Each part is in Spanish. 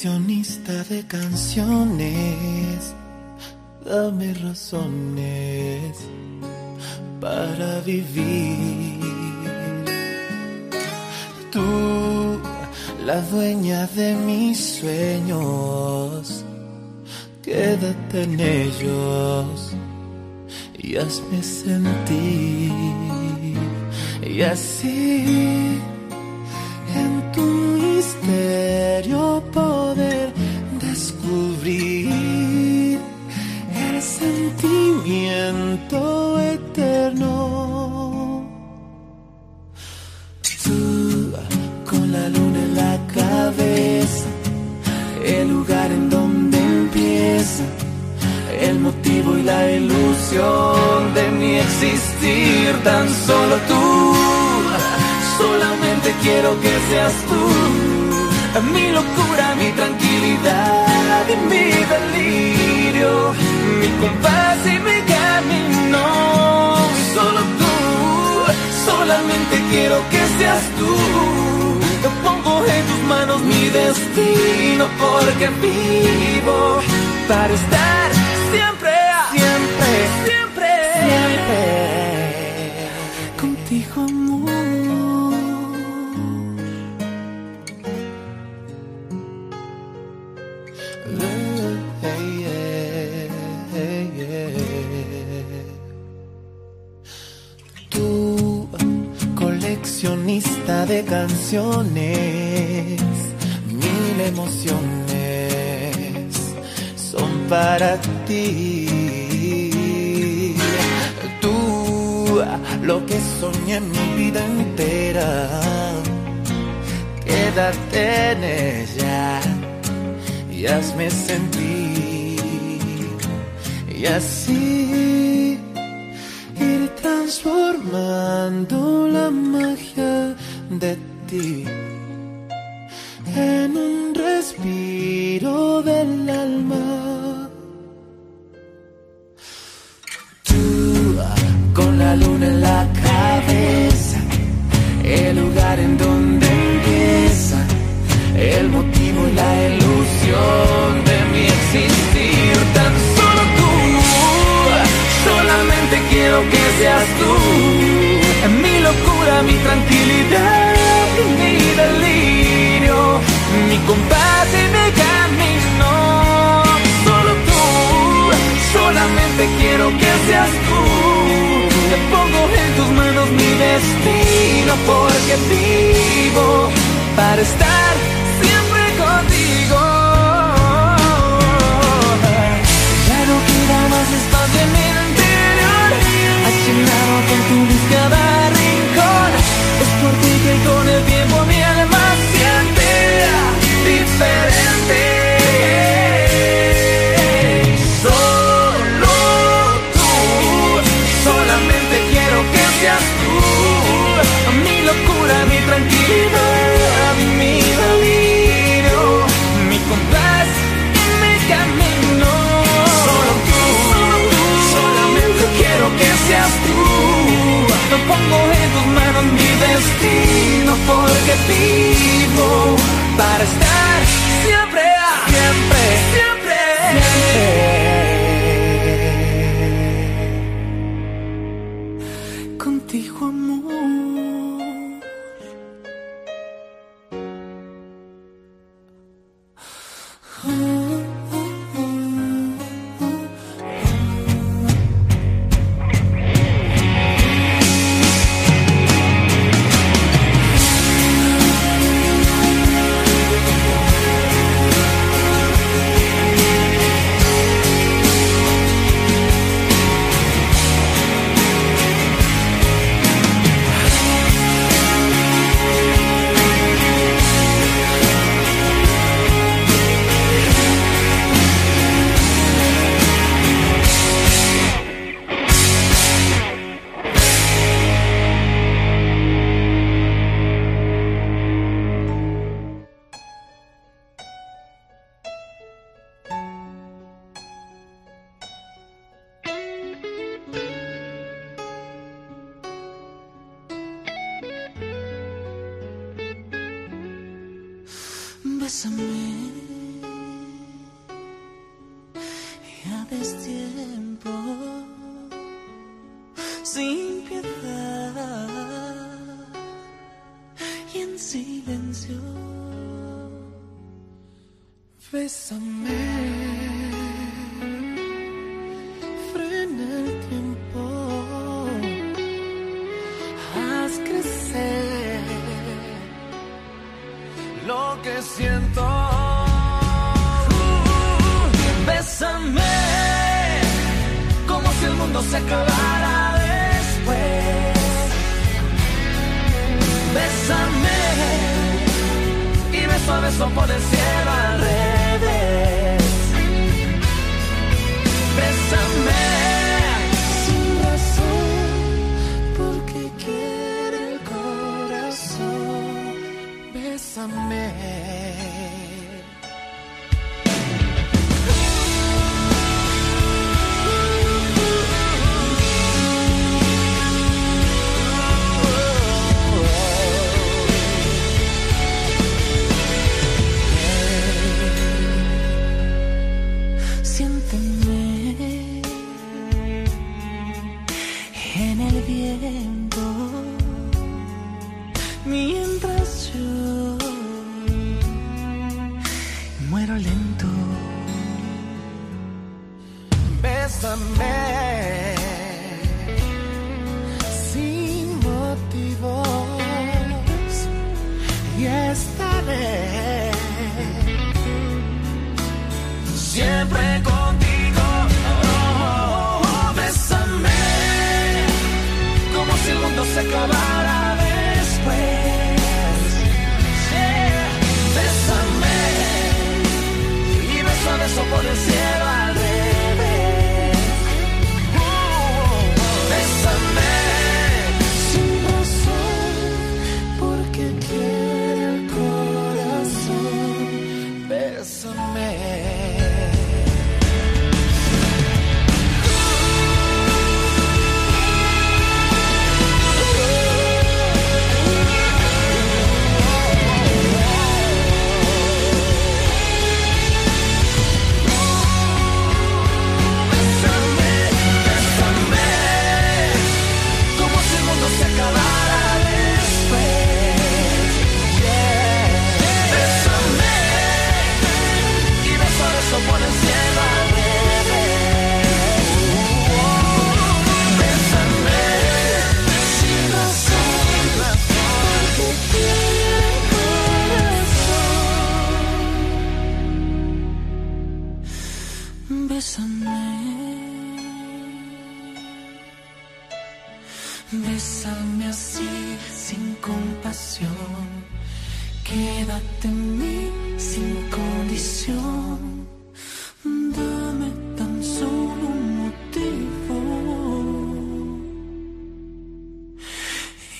coleccionista de canciones, dame razones para vivir. Tú, la dueña de mis sueños, quédate en ellos y hazme sentir. Y así, el motivo y la ilusión de mi existir, tan solo tú, solamente quiero que seas tú, mi locura, mi tranquilidad y mi delirio, mi compás y mi camino, solo tú, solamente quiero que seas tú. Yo pongo en tus manos mi destino porque vivo para estar siempre, siempre, siempre, siempre. Contigo, amor. Tú, coleccionista de canciones, mil emociones para ti. Tú, lo que soñé mi vida entera, quédate en ella y hazme sentir. Y así ir transformando la magia de ti en un respiro del alma. La luna en la cabeza, el lugar en donde empieza, el motivo y la ilusión de mi existir, tan solo tú, solamente quiero que seas tú, mi locura, mi tranquilidad, mi delirio, mi compás y mi camino, solo tú, solamente quiero que seas tú, tus manos mi destino, porque vivo para estar porque Bésame. Frena el tiempo. Haz crecer lo que siento. Bésame como si el mundo se acabara y beso a beso por el cielo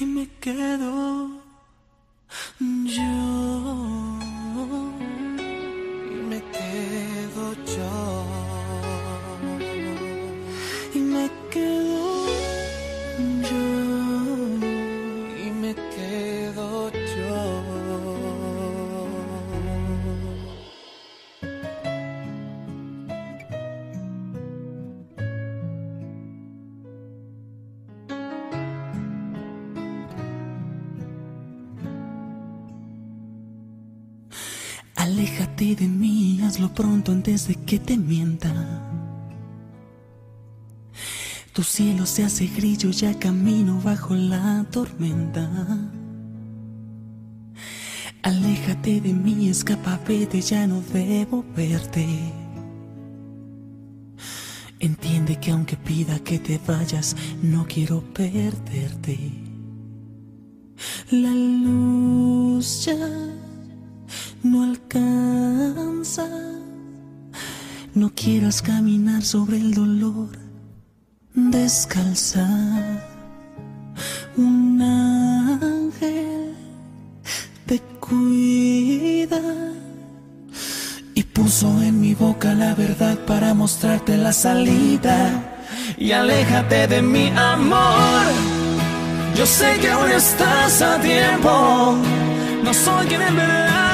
Y me quedo yo. Antes de que te mienta. Tu cielo se hace grillo, ya camino bajo la tormenta. Aléjate de mí, escapa, vete, ya no debo verte. Entiende que aunque pida que te vayas, no quiero perderte. La luz ya quieras caminar sobre el dolor descalza. Un ángel te cuida y puso en mi boca la verdad para mostrarte la salida. Y aléjate de mi amor. Yo sé que aún estás a tiempo. No soy quien en verdad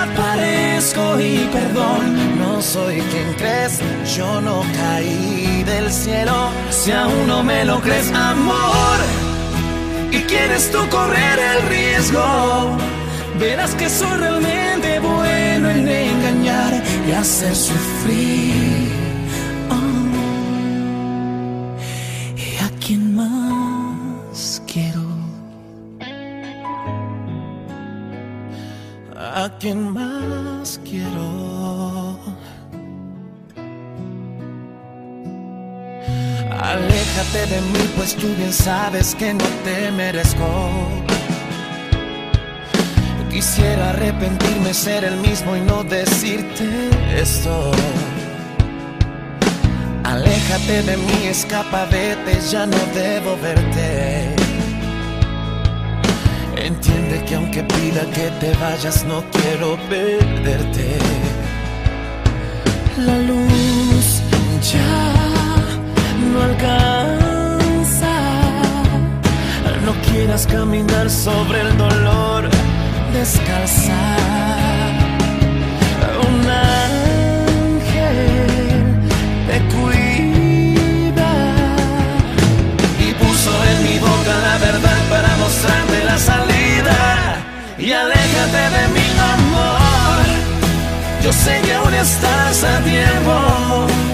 y perdón. No soy quien crees, yo no caí del cielo. Si aún no me lo crees, amor, y quieres tú correr el riesgo, verás que soy realmente bueno en engañar y hacer sufrir. Oh. ¿Y a quién más quiero? ¿A quién más Aléjate de mí, pues tú bien sabes que no te merezco. Quisiera arrepentirme, ser el mismo y no decirte esto. Aléjate de mí, escapa, vete, ya no debo verte. Entiende que aunque pida que te vayas, no quiero perderte. La luz ya no alcanza. No quieras caminar sobre el dolor descalza. Un ángel te cuida y puso en mi boca la verdad para mostrarte la salida. Y aléjate de mi amor. Yo sé que aún estás a tiempo.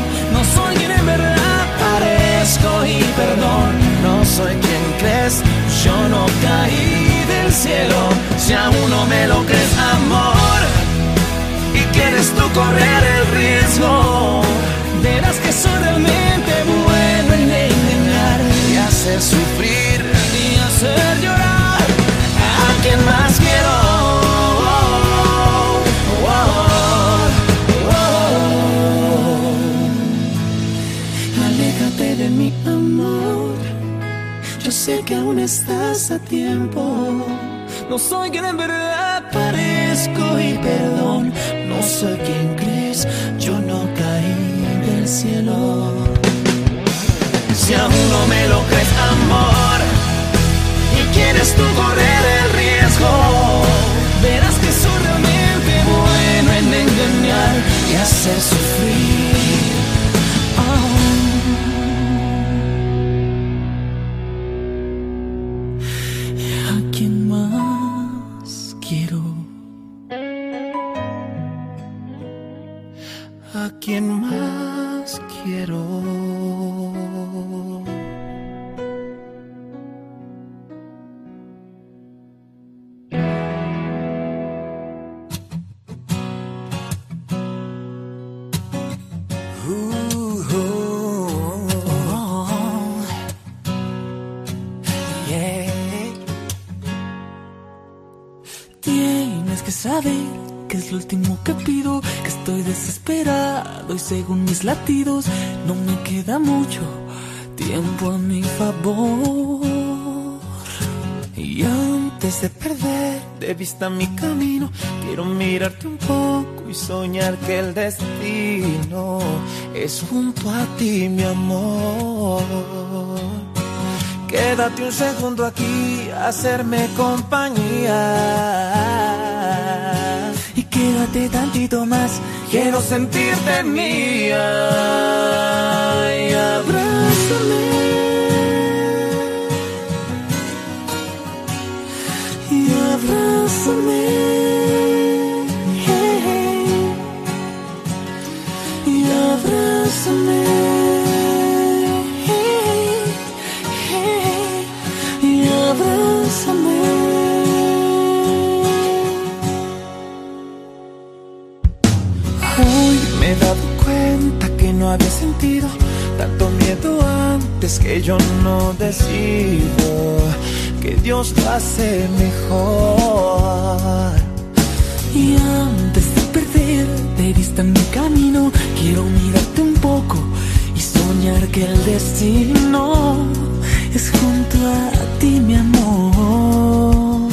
Y perdón. No soy quien crees. Yo no caí del cielo. Si aún no me lo crees, amor. Y quieres tú correr el riesgo. Verás que soy realmente bueno en engañar y hacer sufrir y hacer estás a tiempo. No soy quien en verdad parezco y perdón. No soy quien crees. Yo no caí del cielo. Si aún no me lo crees, amor, y quieres tú correr el riesgo, verás que soy realmente bueno en engañar y hacer sufrir. Quiero? ¿A quién más quiero? Y según mis latidos no me queda mucho tiempo a mi favor. Y antes de perder de vista mi camino, quiero mirarte un poco y soñar que el destino es junto a ti, mi amor. Quédate un segundo aquí, a hacerme compañía. Y quédate tantito más, quiero sentirte mía. Y abrázame. Y abrázame. Antes que yo no decido que Dios lo hace mejor. Y antes de perder de vista mi camino, quiero mirarte un poco y soñar que el destino es junto a ti, mi amor.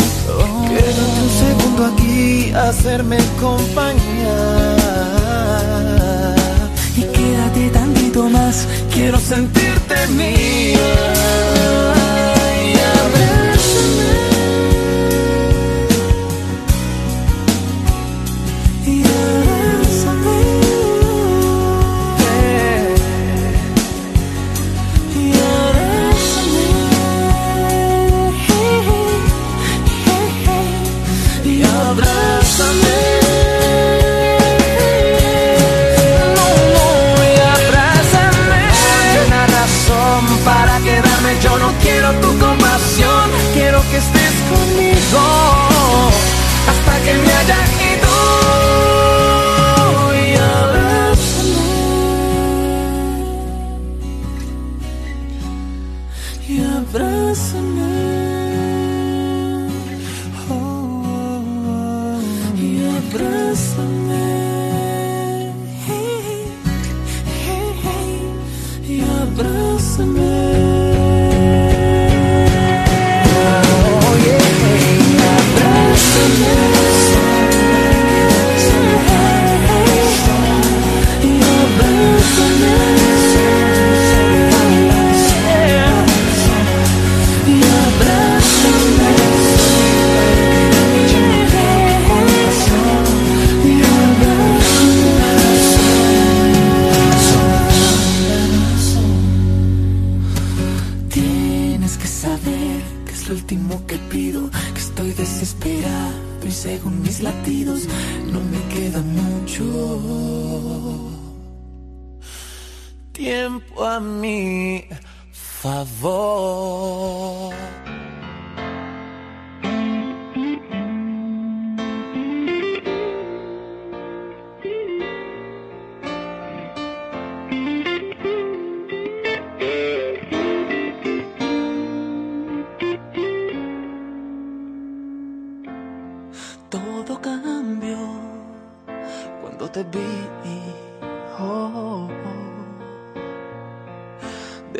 Quédate un segundo aquí, a hacerme compañía. Y quédate tantito más, quiero sentirte mía.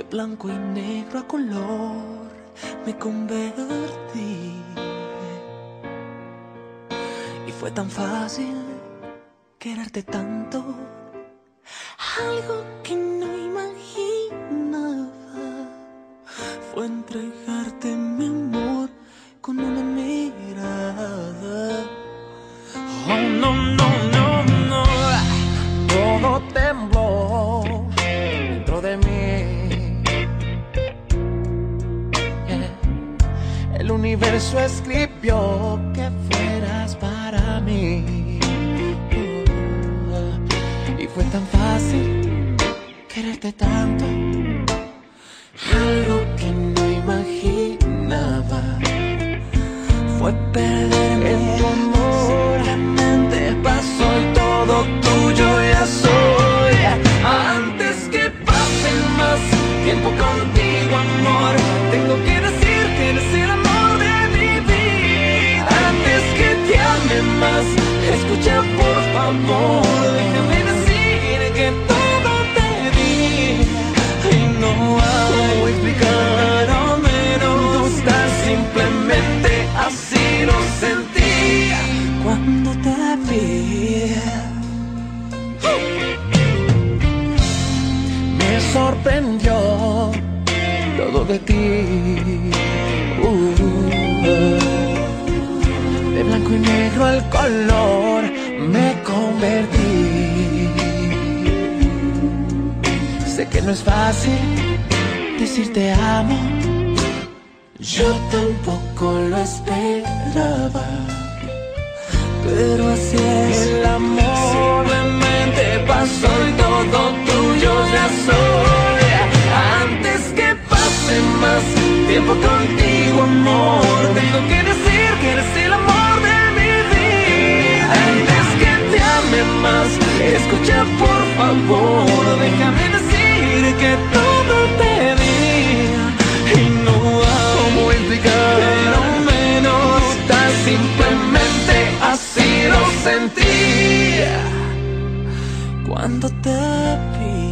Blanco y negro a color me convertí. Y fue tan fácil quererte tanto, algo que no imaginaba fue entregarte mi amor con una mirada. Oh, no, no, tanto, algo que no imaginaba fue perderme en tu amor. No es fácil decir te amo. Yo tampoco lo esperaba. Cuando te vi.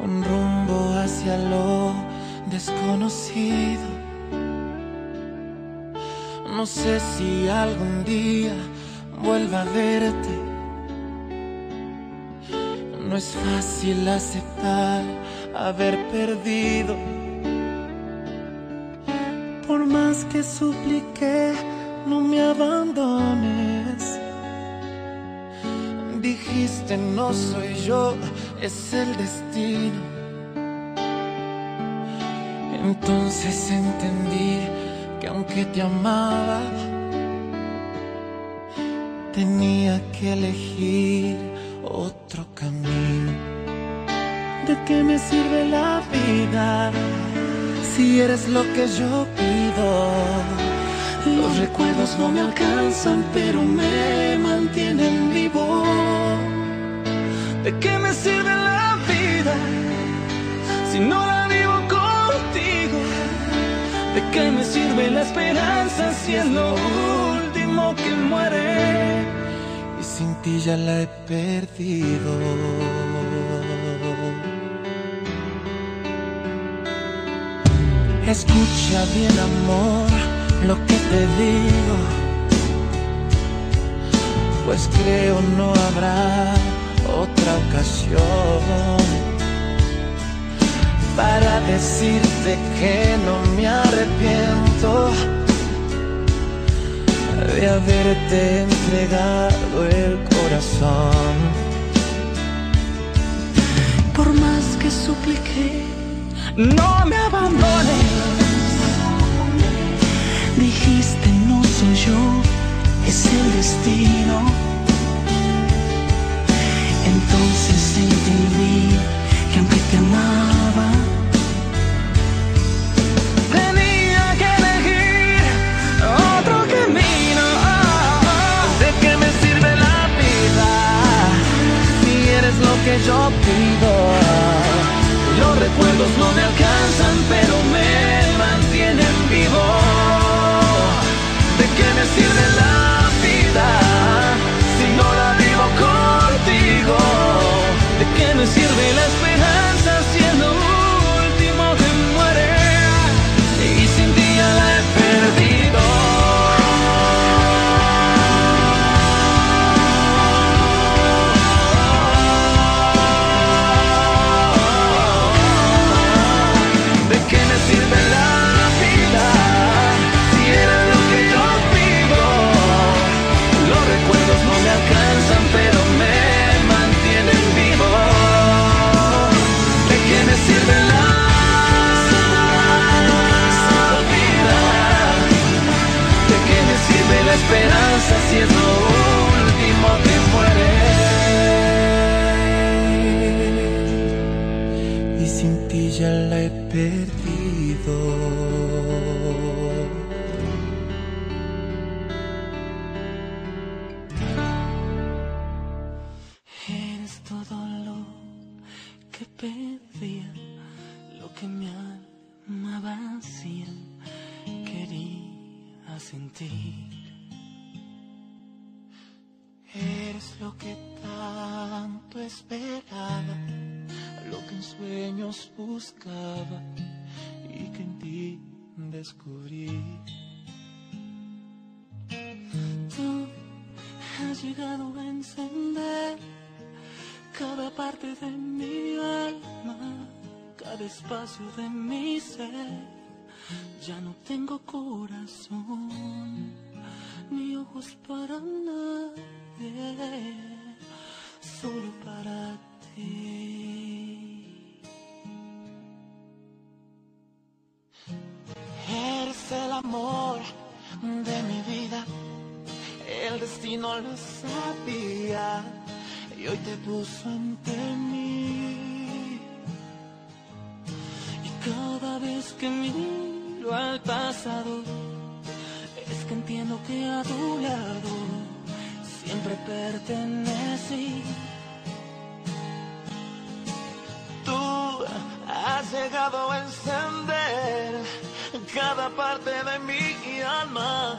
Con rumbo hacia lo desconocido. No sé si algún día vuelva a verte. No es fácil aceptar haber perdido. Por más que supliqué no me abandones. Dijiste no soy yo, es el destino. Entonces entendí que aunque te amaba, tenía que elegir otro camino. ¿De qué me sirve la vida si eres lo que yo pido? Los recuerdos no me alcanzan, pero me mantienen vivo. ¿De qué me sirve la vida si no la vivo contigo? ¿De qué me sirve la esperanza si es lo último que muere? Y sin ti ya la he perdido. Escucha bien amor lo que te digo, pues creo no habrá otra ocasión para decirte que no me arrepiento de haberte entregado el corazón. Por más que supliqué, no me abandones. Dijiste no soy yo, es el destino. Entonces entendí que aunque te amaba, que yo pido. Los recuerdos no me alcanzan, pero me mantienen vivo. ¿De qué me sirve la vida me sirve la esperanza ya la he perdido. De mi ser. Ya no tengo corazón ni ojos para nada solo para ti. Eres el amor de mi vida, el destino lo sabía y hoy te puso ante mí. Cada vez que miro al pasado, es que entiendo que a tu lado siempre pertenecí. Tú has llegado a encender cada parte de mi alma,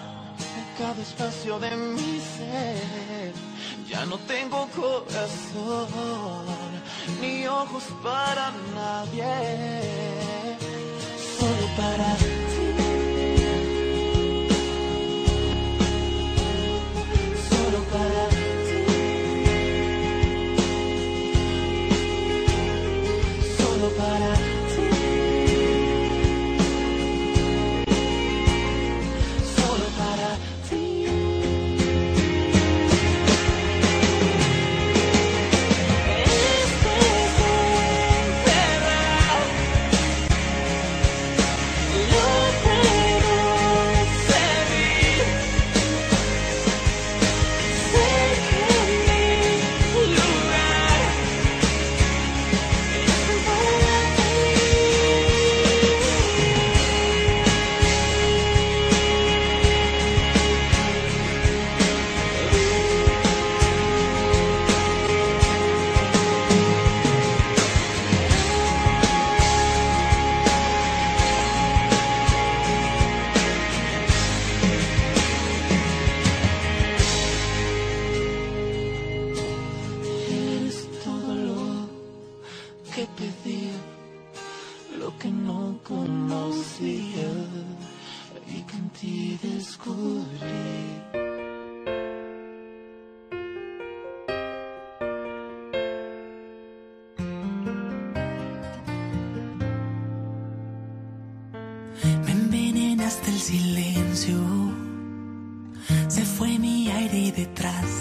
cada espacio de mi ser. Ya no tengo corazón ni ojos para nadie, para se fue mi aire detrás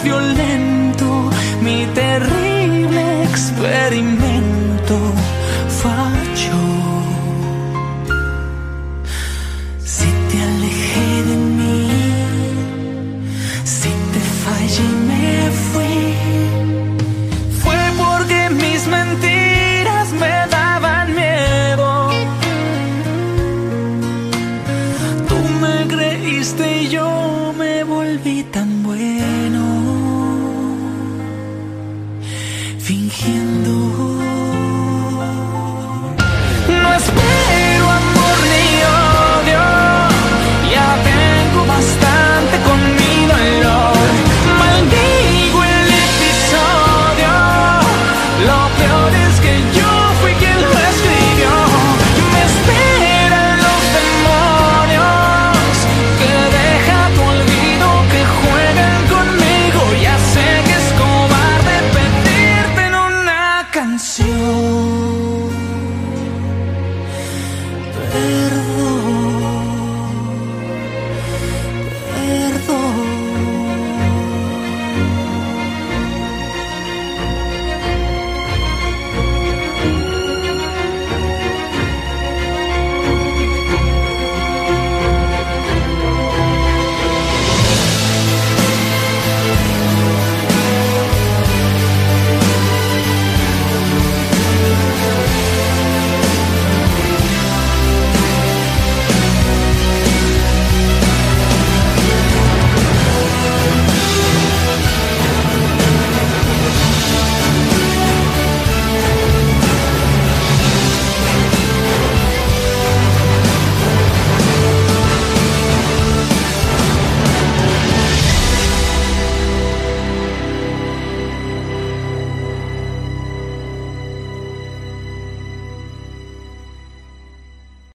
violento mi terrible experimento.